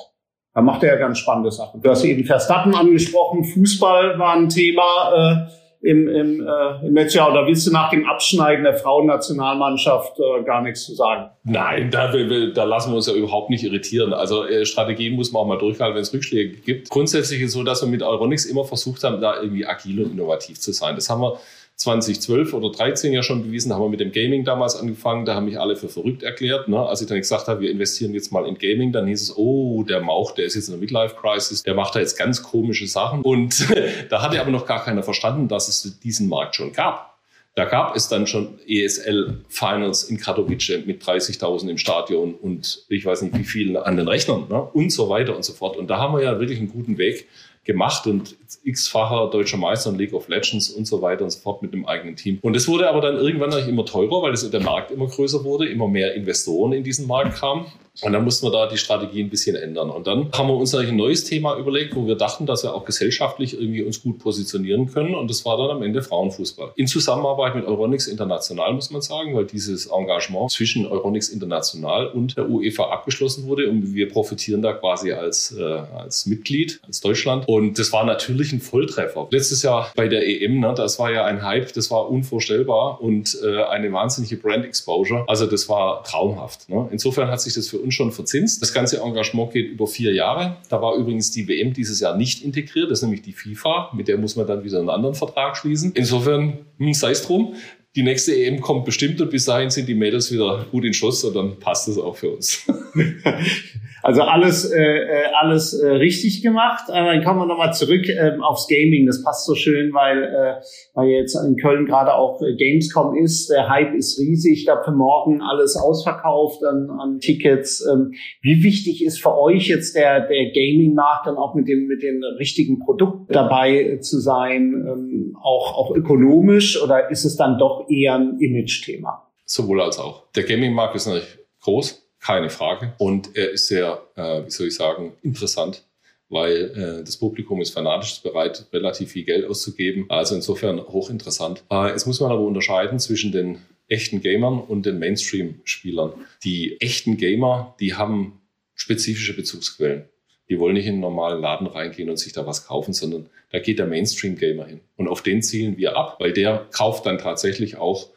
Da macht er ja ganz spannende Sachen. Du hast eben Verstappen angesprochen, Fußball war ein Thema. Äh, im, im, äh, im letzten Jahr oder willst du nach dem Abschneiden der Frauennationalmannschaft äh, gar nichts zu sagen? Nein, da, da lassen wir uns ja überhaupt nicht irritieren. Also äh, Strategien muss man auch mal durchhalten, wenn es Rückschläge gibt. Grundsätzlich ist es so, dass wir mit Euronics immer versucht haben, da irgendwie agil und innovativ zu sein. Das haben wir 2012 oder 13 ja schon bewiesen, haben wir mit dem Gaming damals angefangen, da haben mich alle für verrückt erklärt. Ne? Als ich dann gesagt habe, wir investieren jetzt mal in Gaming, dann hieß es, oh, der Mauch, der ist jetzt in der Midlife-Crisis, der macht da jetzt ganz komische Sachen. Und da hatte aber noch gar keiner verstanden, dass es diesen Markt schon gab. Da gab es dann schon ESL Finals in Katowice mit 30.000 im Stadion und ich weiß nicht wie vielen an den Rechnern ne? und so weiter und so fort. Und da haben wir ja wirklich einen guten Weg gemacht und x-facher deutscher Meister in League of Legends und so weiter und so fort mit einem eigenen Team. Und es wurde aber dann irgendwann immer teurer, weil es der Markt immer größer wurde, immer mehr Investoren in diesen Markt kamen. Und dann mussten wir da die Strategie ein bisschen ändern. Und dann haben wir uns eigentlich ein neues Thema überlegt, wo wir dachten, dass wir auch gesellschaftlich irgendwie uns gut positionieren können. Und das war dann am Ende Frauenfußball. In Zusammenarbeit mit Euronics International, muss man sagen, weil dieses Engagement zwischen Euronics International und der UEFA abgeschlossen wurde. Und wir profitieren da quasi als, äh, als Mitglied, als Deutschland. Und das war natürlich ein Volltreffer. Letztes Jahr bei der EM, ne, das war ja ein Hype, das war unvorstellbar und äh, eine wahnsinnige Brand Exposure. Also das war traumhaft. Ne? Insofern hat sich das für uns schon verzinst. Das ganze Engagement geht über vier Jahre. Da war übrigens die WM dieses Jahr nicht integriert. Das ist nämlich die FIFA. Mit der muss man dann wieder einen anderen Vertrag schließen. Insofern, hm, sei es drum. Die nächste EM kommt bestimmt und bis dahin sind die Mädels wieder gut in Schuss und dann passt es auch für uns. Also alles, äh, äh, alles äh, richtig gemacht. Äh, dann kommen wir nochmal zurück äh, aufs Gaming. Das passt so schön, weil, äh, weil jetzt in Köln gerade auch äh, Gamescom ist. Der Hype ist riesig. Da für morgen alles ausverkauft an, an Tickets. Ähm, wie wichtig ist für euch jetzt der, der Gaming-Markt dann auch mit dem, mit den richtigen Produkten dabei zu sein? Ähm, auch, auch ökonomisch oder ist es dann doch eher ein Image-Thema? Sowohl als auch. Der Gaming-Markt ist natürlich groß keine Frage. Und er ist sehr, äh, wie soll ich sagen, interessant, weil äh, das Publikum ist fanatisch ist bereit, relativ viel Geld auszugeben. Also insofern hochinteressant. Äh, jetzt muss man aber unterscheiden zwischen den echten Gamern und den Mainstream-Spielern. Die echten Gamer, die haben spezifische Bezugsquellen. Die wollen nicht in einen normalen Laden reingehen und sich da was kaufen, sondern da geht der Mainstream-Gamer hin. Und auf den zielen wir ab, weil der kauft dann tatsächlich auch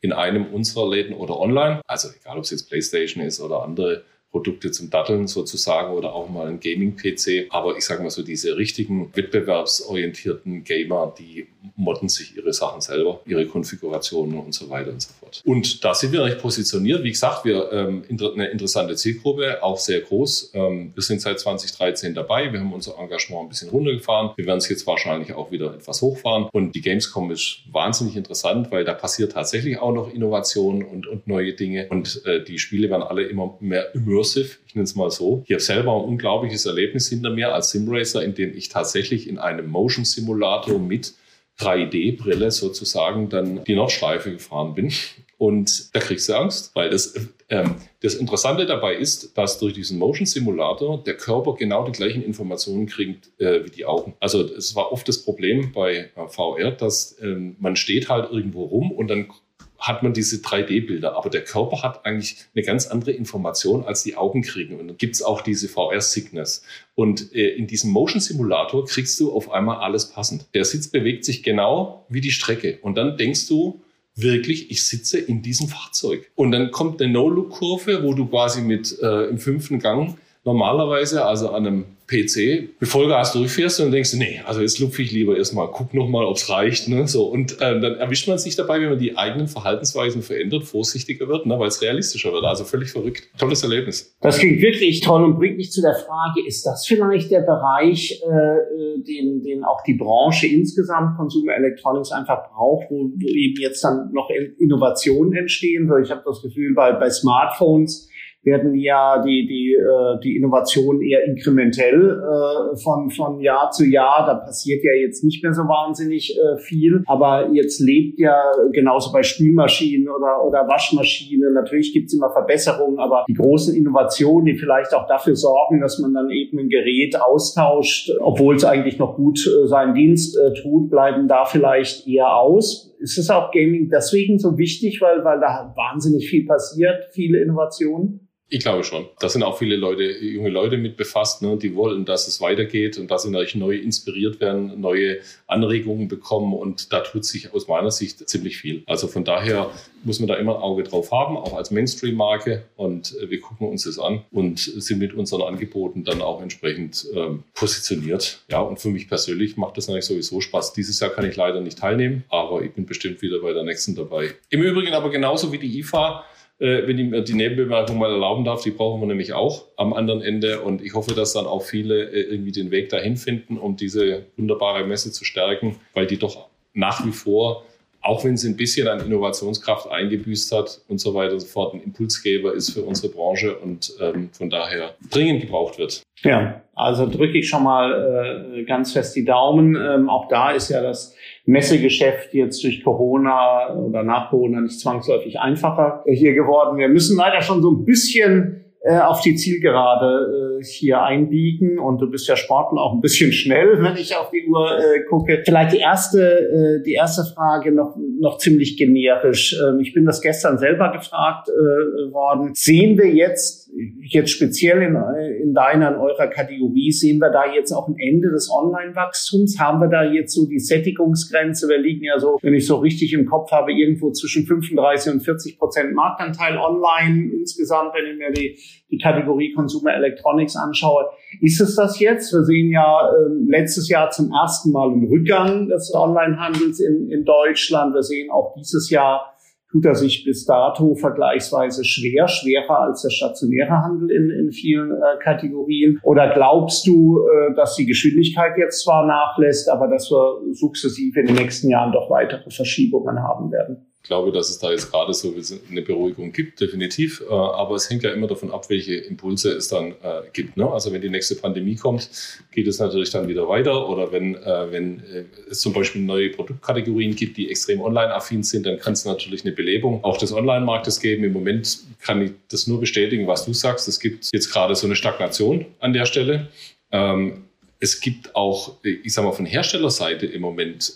in einem unserer Läden oder online. Also egal, ob es jetzt PlayStation ist oder andere Produkte zum Datteln sozusagen oder auch mal ein Gaming-PC. Aber ich sage mal so, diese richtigen wettbewerbsorientierten Gamer, die modden sich ihre Sachen selber, ihre Konfigurationen und so weiter und so fort. Und da sind wir recht positioniert. Wie gesagt, wir ähm, eine interessante Zielgruppe, auch sehr groß. Ähm, wir sind seit 2013 dabei. Wir haben unser Engagement ein bisschen runtergefahren. Wir werden es jetzt wahrscheinlich auch wieder etwas hochfahren. Und die Gamescom ist wahnsinnig interessant, weil da passiert tatsächlich auch noch Innovation und, und neue Dinge. Und äh, die Spiele werden alle immer mehr immersive, ich nenne es mal so. Ich habe selber ein unglaubliches Erlebnis hinter mir als Simracer, in dem ich tatsächlich in einem Motion Simulator mit 3D-Brille sozusagen dann die Nordschleife gefahren bin. Und da kriegst du Angst, weil das, ähm, das Interessante dabei ist, dass durch diesen Motion Simulator der Körper genau die gleichen Informationen kriegt äh, wie die Augen. Also es war oft das Problem bei äh, VR, dass ähm, man steht halt irgendwo rum und dann hat man diese 3D-Bilder. Aber der Körper hat eigentlich eine ganz andere Information, als die Augen kriegen. Und dann gibt's auch diese VR-Sickness. Und äh, in diesem Motion-Simulator kriegst du auf einmal alles passend. Der Sitz bewegt sich genau wie die Strecke. Und dann denkst du, wirklich, ich sitze in diesem Fahrzeug. Und dann kommt eine No-Look-Kurve, wo du quasi mit äh, im fünften Gang normalerweise, also an einem PC, Vollgas durchfährst und denkst du, nee, also jetzt lupfe ich lieber erstmal, guck nochmal, ob es reicht. Ne? So, und äh, dann erwischt man sich dabei, wenn man die eigenen Verhaltensweisen verändert, vorsichtiger wird, ne? weil es realistischer wird. Also völlig verrückt. Tolles Erlebnis. Das klingt wirklich toll und bringt mich zu der Frage, ist das vielleicht der Bereich, äh, den, den auch die Branche insgesamt, Consumer Electronics, einfach braucht, wo, wo eben jetzt dann noch Innovationen entstehen? Ich habe das Gefühl, bei, bei Smartphones, werden ja die, die, äh, die Innovationen eher inkrementell äh, von, von Jahr zu Jahr. Da passiert ja jetzt nicht mehr so wahnsinnig äh, viel. Aber jetzt lebt ja genauso bei Spülmaschinen oder, oder Waschmaschinen. Natürlich gibt's immer Verbesserungen, aber die großen Innovationen, die vielleicht auch dafür sorgen, dass man dann eben ein Gerät austauscht, obwohl es eigentlich noch gut äh, seinen Dienst äh, tut, bleiben da vielleicht eher aus. Ist es auch Gaming deswegen so wichtig, weil, weil da wahnsinnig viel passiert, viele Innovationen? Ich glaube schon. Da sind auch viele Leute, junge Leute mit befasst, ne, die wollen, dass es weitergeht und dass sie natürlich neu inspiriert werden, neue Anregungen bekommen und da tut sich aus meiner Sicht ziemlich viel. Also von daher muss man da immer ein Auge drauf haben, auch als Mainstream-Marke und äh, wir gucken uns das an und sind mit unseren Angeboten dann auch entsprechend ähm, positioniert. Ja, und für mich persönlich macht das natürlich sowieso Spaß. Dieses Jahr kann ich leider nicht teilnehmen, aber ich bin bestimmt wieder bei der nächsten dabei. Im Übrigen aber genauso wie die IFA wenn ich mir die Nebenbemerkung mal erlauben darf, die brauchen wir nämlich auch am anderen Ende. Und ich hoffe, dass dann auch viele äh, irgendwie den Weg dahin finden, um diese wunderbare Messe zu stärken, weil die doch nach wie vor auch wenn sie ein bisschen an Innovationskraft eingebüßt hat und so weiter und so fort, ein Impulsgeber ist für unsere Branche und ähm, von daher dringend gebraucht wird. Ja, also drücke ich schon mal äh, ganz fest die Daumen. Ähm, auch da ist ja das Messegeschäft jetzt durch Corona oder nach Corona nicht zwangsläufig einfacher hier geworden. Wir müssen leider schon so ein bisschen auf die Zielgerade äh, hier einbiegen und du bist ja Sportler auch ein bisschen schnell, wenn ich auf die Uhr äh, gucke. Vielleicht die erste, äh, die erste Frage noch, noch ziemlich generisch. Ähm, ich bin das gestern selber gefragt äh, worden. Sehen wir jetzt, jetzt speziell in, in deiner, in eurer Kategorie, sehen wir da jetzt auch ein Ende des Online-Wachstums? Haben wir da jetzt so die Sättigungsgrenze? Wir liegen ja so, wenn ich so richtig im Kopf habe, irgendwo zwischen 35 und 40 Prozent Marktanteil online insgesamt, wenn ich mir die die Kategorie Consumer Electronics anschaue, ist es das jetzt? Wir sehen ja äh, letztes Jahr zum ersten Mal einen Rückgang des Onlinehandels in, in Deutschland. Wir sehen auch dieses Jahr tut er sich bis dato vergleichsweise schwer, schwerer als der stationäre Handel in, in vielen äh, Kategorien? Oder glaubst du, äh, dass die Geschwindigkeit jetzt zwar nachlässt, aber dass wir sukzessive in den nächsten Jahren doch weitere Verschiebungen haben werden? Ich glaube, dass es da jetzt gerade so eine Beruhigung gibt, definitiv. Äh, aber es hängt ja immer davon ab, welche Impulse es dann äh, gibt. Ne? Also wenn die nächste Pandemie kommt, geht es natürlich dann wieder weiter. Oder wenn, äh, wenn es zum Beispiel neue Produktkategorien gibt, die extrem online-affin sind, dann kann es natürlich eine Belebung auch des Online-Marktes geben. Im Moment kann ich das nur bestätigen, was du sagst. Es gibt jetzt gerade so eine Stagnation an der Stelle. Ähm, es gibt auch, ich sage mal, von Herstellerseite im Moment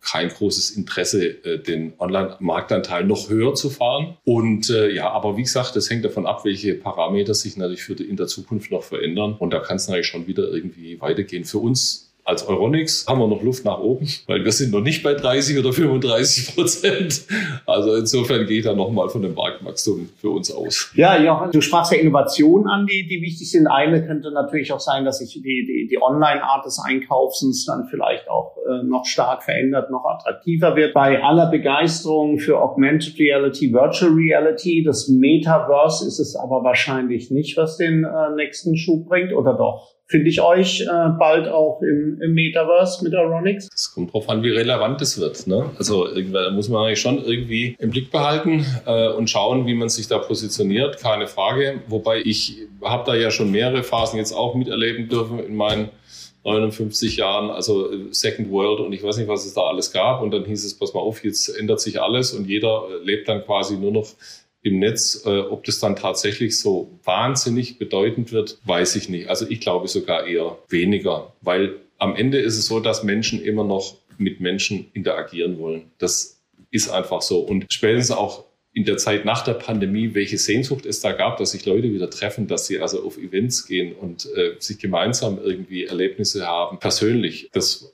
kein großes Interesse, äh, den Online-Marktanteil noch höher zu fahren. Und äh, ja, aber wie gesagt, das hängt davon ab, welche Parameter sich natürlich für die, in der Zukunft noch verändern. Und da kann es natürlich schon wieder irgendwie weitergehen. Für uns als Euronics haben wir noch Luft nach oben, weil wir sind noch nicht bei 30 oder 35 Prozent. Also insofern geht da nochmal von dem Marktwachstum für uns aus. Ja, Jochen, du sprachst ja Innovationen an, die, die wichtig sind. Eine könnte natürlich auch sein, dass sich die, die, die Online-Art des Einkaufens dann vielleicht auch äh, noch stark verändert, noch attraktiver wird. Bei aller Begeisterung für Augmented Reality, Virtual Reality, das Metaverse ist es aber wahrscheinlich nicht, was den äh, nächsten Schub bringt, oder doch? Finde ich euch äh, bald auch im, im Metaverse mit Aronix. Es kommt drauf an, wie relevant es wird. Ne? Also irgendwann muss man eigentlich schon irgendwie im Blick behalten äh, und schauen, wie man sich da positioniert, keine Frage. Wobei ich habe da ja schon mehrere Phasen jetzt auch miterleben dürfen in meinen 59 Jahren, also äh, Second World und ich weiß nicht, was es da alles gab. Und dann hieß es, pass mal auf, jetzt ändert sich alles und jeder äh, lebt dann quasi nur noch im Netz. Äh, ob das dann tatsächlich so wahnsinnig bedeutend wird, weiß ich nicht. Also ich glaube sogar eher weniger, weil am Ende ist es so, dass Menschen immer noch mit Menschen interagieren wollen. Das ist einfach so. Und spätestens auch in der Zeit nach der Pandemie, welche Sehnsucht es da gab, dass sich Leute wieder treffen, dass sie also auf Events gehen und äh, sich gemeinsam irgendwie Erlebnisse haben, persönlich. Das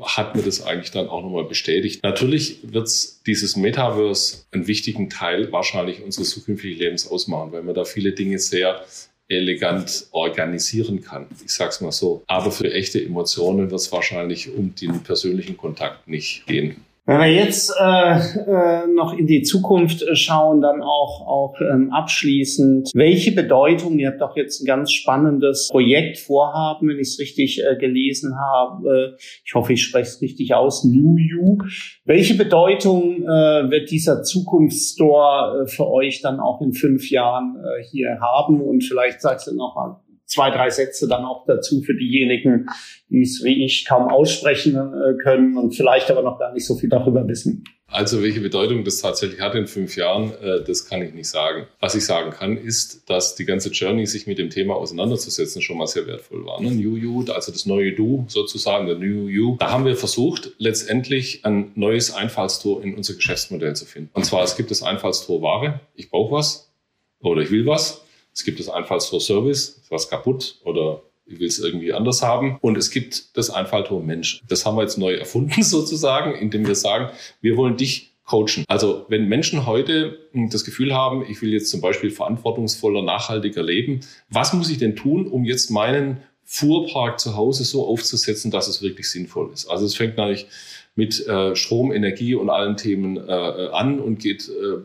hat mir das eigentlich dann auch nochmal bestätigt. Natürlich wird dieses Metaverse einen wichtigen Teil wahrscheinlich unseres zukünftigen Lebens ausmachen, weil man da viele Dinge sehr elegant organisieren kann. Ich sag's mal so. Aber für echte Emotionen wird es wahrscheinlich um den persönlichen Kontakt nicht gehen. Wenn wir jetzt äh, äh, noch in die Zukunft äh, schauen, dann auch, auch ähm, abschließend, welche Bedeutung, ihr habt doch jetzt ein ganz spannendes Projekt vorhaben, wenn ich es richtig äh, gelesen habe, ich hoffe, ich spreche es richtig aus, New You. Welche Bedeutung äh, wird dieser Zukunftsstore äh, für euch dann auch in fünf Jahren äh, hier haben? Und vielleicht sagst du noch mal zwei, drei Sätze dann auch dazu für diejenigen, die es wie ich kaum aussprechen äh, können und vielleicht aber noch gar nicht so viel darüber wissen. Also welche Bedeutung das tatsächlich hat in fünf Jahren, äh, das kann ich nicht sagen. Was ich sagen kann, ist, dass die ganze Journey, sich mit dem Thema auseinanderzusetzen, schon mal sehr wertvoll war. Ne? New You, also das neue Du sozusagen, der New You. Da haben wir versucht, letztendlich ein neues Einfallstor in unser Geschäftsmodell zu finden. Und zwar, es gibt das Einfallstor Ware, ich brauche was oder ich will was. Es gibt das Einfallstor Service, was kaputt oder ich will es irgendwie anders haben. Und es gibt das Einfalltor Mensch. Das haben wir jetzt neu erfunden sozusagen, indem wir sagen, wir wollen dich coachen. Also wenn Menschen heute das Gefühl haben, ich will jetzt zum Beispiel verantwortungsvoller, nachhaltiger leben, was muss ich denn tun, um jetzt meinen Fuhrpark zu Hause so aufzusetzen, dass es wirklich sinnvoll ist? Also es fängt natürlich mit äh, Strom, Energie und allen Themen äh, an und geht äh,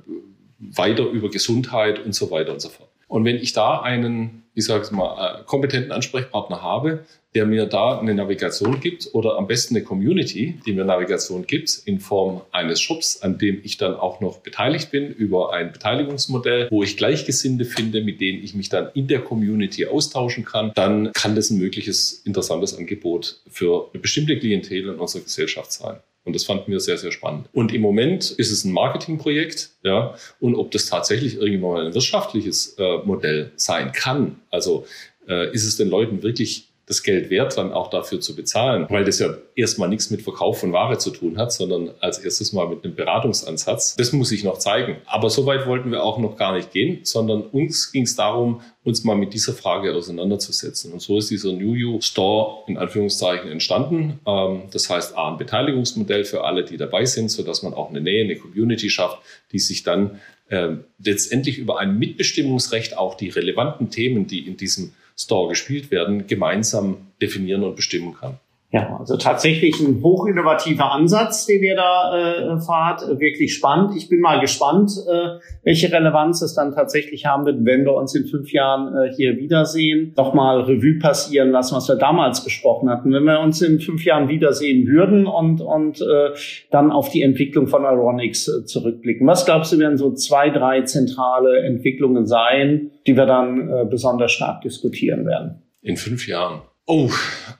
weiter über Gesundheit und so weiter und so fort. Und wenn ich da einen, ich sage mal, äh, kompetenten Ansprechpartner habe, der mir da eine Navigation gibt oder am besten eine Community, die mir Navigation gibt in Form eines Shops, an dem ich dann auch noch beteiligt bin über ein Beteiligungsmodell, wo ich Gleichgesinnte finde, mit denen ich mich dann in der Community austauschen kann, dann kann das ein mögliches interessantes Angebot für eine bestimmte Klientel in unserer Gesellschaft sein. Und das fanden wir sehr, sehr spannend. Und im Moment ist es ein Marketingprojekt, ja. Und ob das tatsächlich irgendwann mal ein wirtschaftliches äh, Modell sein kann, also äh, ist es den Leuten wirklich das Geld wert, dann auch dafür zu bezahlen, weil das ja erstmal nichts mit Verkauf von Ware zu tun hat, sondern als erstes mal mit einem Beratungsansatz. Das muss ich noch zeigen. Aber so weit wollten wir auch noch gar nicht gehen, sondern uns ging es darum, uns mal mit dieser Frage auseinanderzusetzen. Und so ist dieser New You Store in Anführungszeichen entstanden. Ähm, das heißt, A, ein Beteiligungsmodell für alle, die dabei sind, sodass man auch eine Nähe, eine Community schafft, die sich dann äh, letztendlich über ein Mitbestimmungsrecht auch die relevanten Themen, die in diesem Store gespielt werden, gemeinsam definieren und bestimmen kann. Ja, also tatsächlich ein hochinnovativer Ansatz, den ihr da äh, fahrt. Wirklich spannend. Ich bin mal gespannt, äh, welche Relevanz es dann tatsächlich haben wird, wenn wir uns in fünf Jahren äh, hier wiedersehen. Nochmal Revue passieren lassen, was wir damals besprochen hatten. Wenn wir uns in fünf Jahren wiedersehen würden und, und äh, dann auf die Entwicklung von Ironics äh, zurückblicken. Was glaubst du, werden so zwei, drei zentrale Entwicklungen sein, die wir dann äh, besonders stark diskutieren werden? In fünf Jahren. Oh,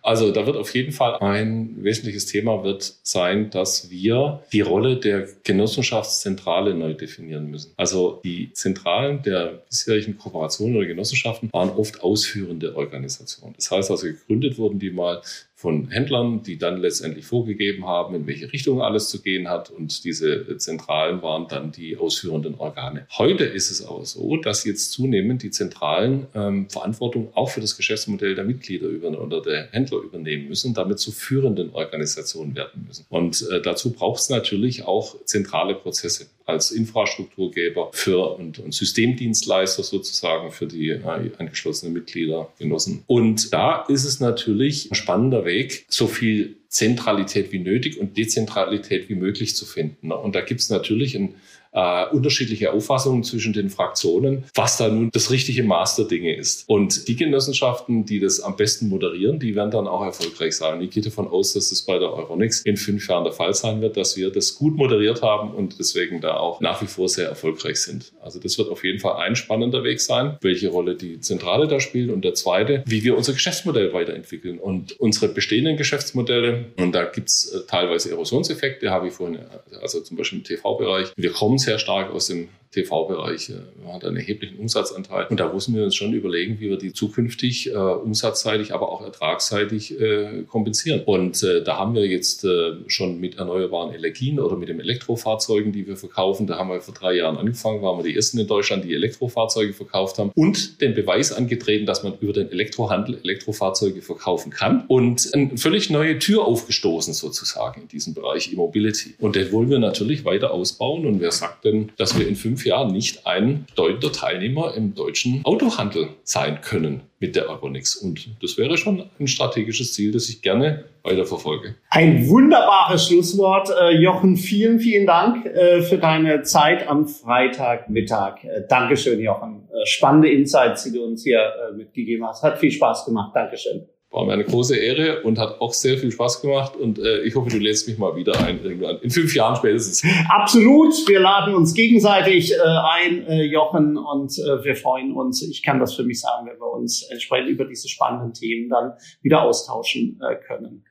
also da wird auf jeden Fall ein wesentliches Thema wird sein, dass wir die Rolle der Genossenschaftszentrale neu definieren müssen. Also die Zentralen der bisherigen Kooperationen oder Genossenschaften waren oft ausführende Organisationen. Das heißt also, gegründet wurden die mal von Händlern, die dann letztendlich vorgegeben haben, in welche Richtung alles zu gehen hat. Und diese Zentralen waren dann die ausführenden Organe. Heute ist es aber so, dass jetzt zunehmend die Zentralen ähm, Verantwortung auch für das Geschäftsmodell der Mitglieder oder der Händler übernehmen müssen, damit zu führenden Organisationen werden müssen. Und äh, dazu braucht es natürlich auch zentrale Prozesse als Infrastrukturgeber für und, und Systemdienstleister sozusagen für die äh, angeschlossenen Mitglieder, Genossen. Und da ist es natürlich ein spannender Weg, so viel Zentralität wie nötig und Dezentralität wie möglich zu finden. Und da gibt es natürlich ein äh, unterschiedliche Auffassungen zwischen den Fraktionen, was da nun das richtige Maß der Dinge ist. Und die Genossenschaften, die das am besten moderieren, die werden dann auch erfolgreich sein. Ich gehe davon aus, dass es bei der Euronix in fünf Jahren der Fall sein wird, dass wir das gut moderiert haben und deswegen da auch nach wie vor sehr erfolgreich sind. Also das wird auf jeden Fall ein spannender Weg sein, welche Rolle die Zentrale da spielt. Und der zweite, wie wir unser Geschäftsmodell weiterentwickeln und unsere bestehenden Geschäftsmodelle. Und da gibt's äh, teilweise Erosionseffekte, habe ich vorhin, also zum Beispiel im TV-Bereich. Wir kommen sehr stark aus dem TV-Bereich. Äh, wir hatten einen erheblichen Umsatzanteil. Und da mussten wir uns schon überlegen, wie wir die zukünftig äh, umsatzseitig, aber auch ertragsseitig äh, kompensieren. Und äh, da haben wir jetzt äh, schon mit erneuerbaren Energien oder mit den Elektrofahrzeugen, die wir verkaufen, da haben wir vor drei Jahren angefangen, waren wir die ersten in Deutschland, die Elektrofahrzeuge verkauft haben und den Beweis angetreten, dass man über den Elektrohandel Elektrofahrzeuge verkaufen kann und eine völlig neue Tür aufgestoßen sozusagen in diesem Bereich E-Mobility. Und den wollen wir natürlich weiter ausbauen. Und wer sagt denn, dass wir in fünf fünf Jahren nicht ein bedeutender Teilnehmer im deutschen Autohandel sein können mit der Euronics. Und das wäre schon ein strategisches Ziel, das ich gerne weiterverfolge. Ein wunderbares Schlusswort. Äh, Jochen, vielen, vielen Dank äh, für deine Zeit am Freitagmittag. Äh, Dankeschön, Jochen. Spannende Insights, die du uns hier mitgegeben hast. Hat viel Spaß gemacht. Dankeschön. War mir eine große Ehre und hat auch sehr viel Spaß gemacht. Und äh, ich hoffe, du lädst mich mal wieder ein, irgendwann. In fünf Jahren spätestens. Absolut. Wir laden uns gegenseitig äh, ein, äh, Jochen, und äh, wir freuen uns. Ich kann das für mich sagen, wenn wir uns entsprechend über diese spannenden Themen dann wieder austauschen äh, können.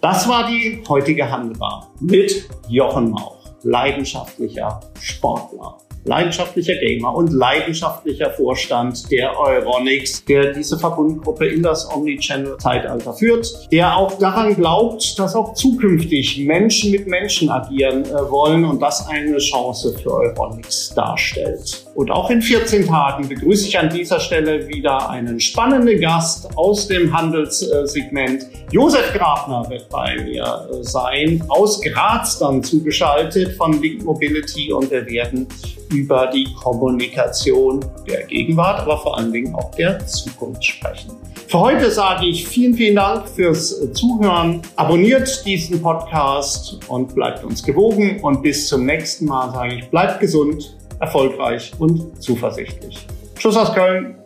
Das war die heutige Handelbar mit Jochen Mauch, leidenschaftlicher Sportler leidenschaftlicher Gamer und leidenschaftlicher Vorstand der Euronics, der diese Verbundgruppe in das Omnichannel-Zeitalter führt, der auch daran glaubt, dass auch zukünftig Menschen mit Menschen agieren äh, wollen und das eine Chance für Euronics darstellt. Und auch in 14 Tagen begrüße ich an dieser Stelle wieder einen spannenden Gast aus dem Handelssegment. Josef Grafner wird bei mir äh, sein, aus Graz dann zugeschaltet von Link Mobility und wir werden über die Kommunikation der Gegenwart, aber vor allen Dingen auch der Zukunft sprechen. Für heute sage ich vielen, vielen Dank fürs Zuhören. Abonniert diesen Podcast und bleibt uns gewogen. Und bis zum nächsten Mal sage ich, bleibt gesund, erfolgreich und zuversichtlich. Tschüss aus Köln.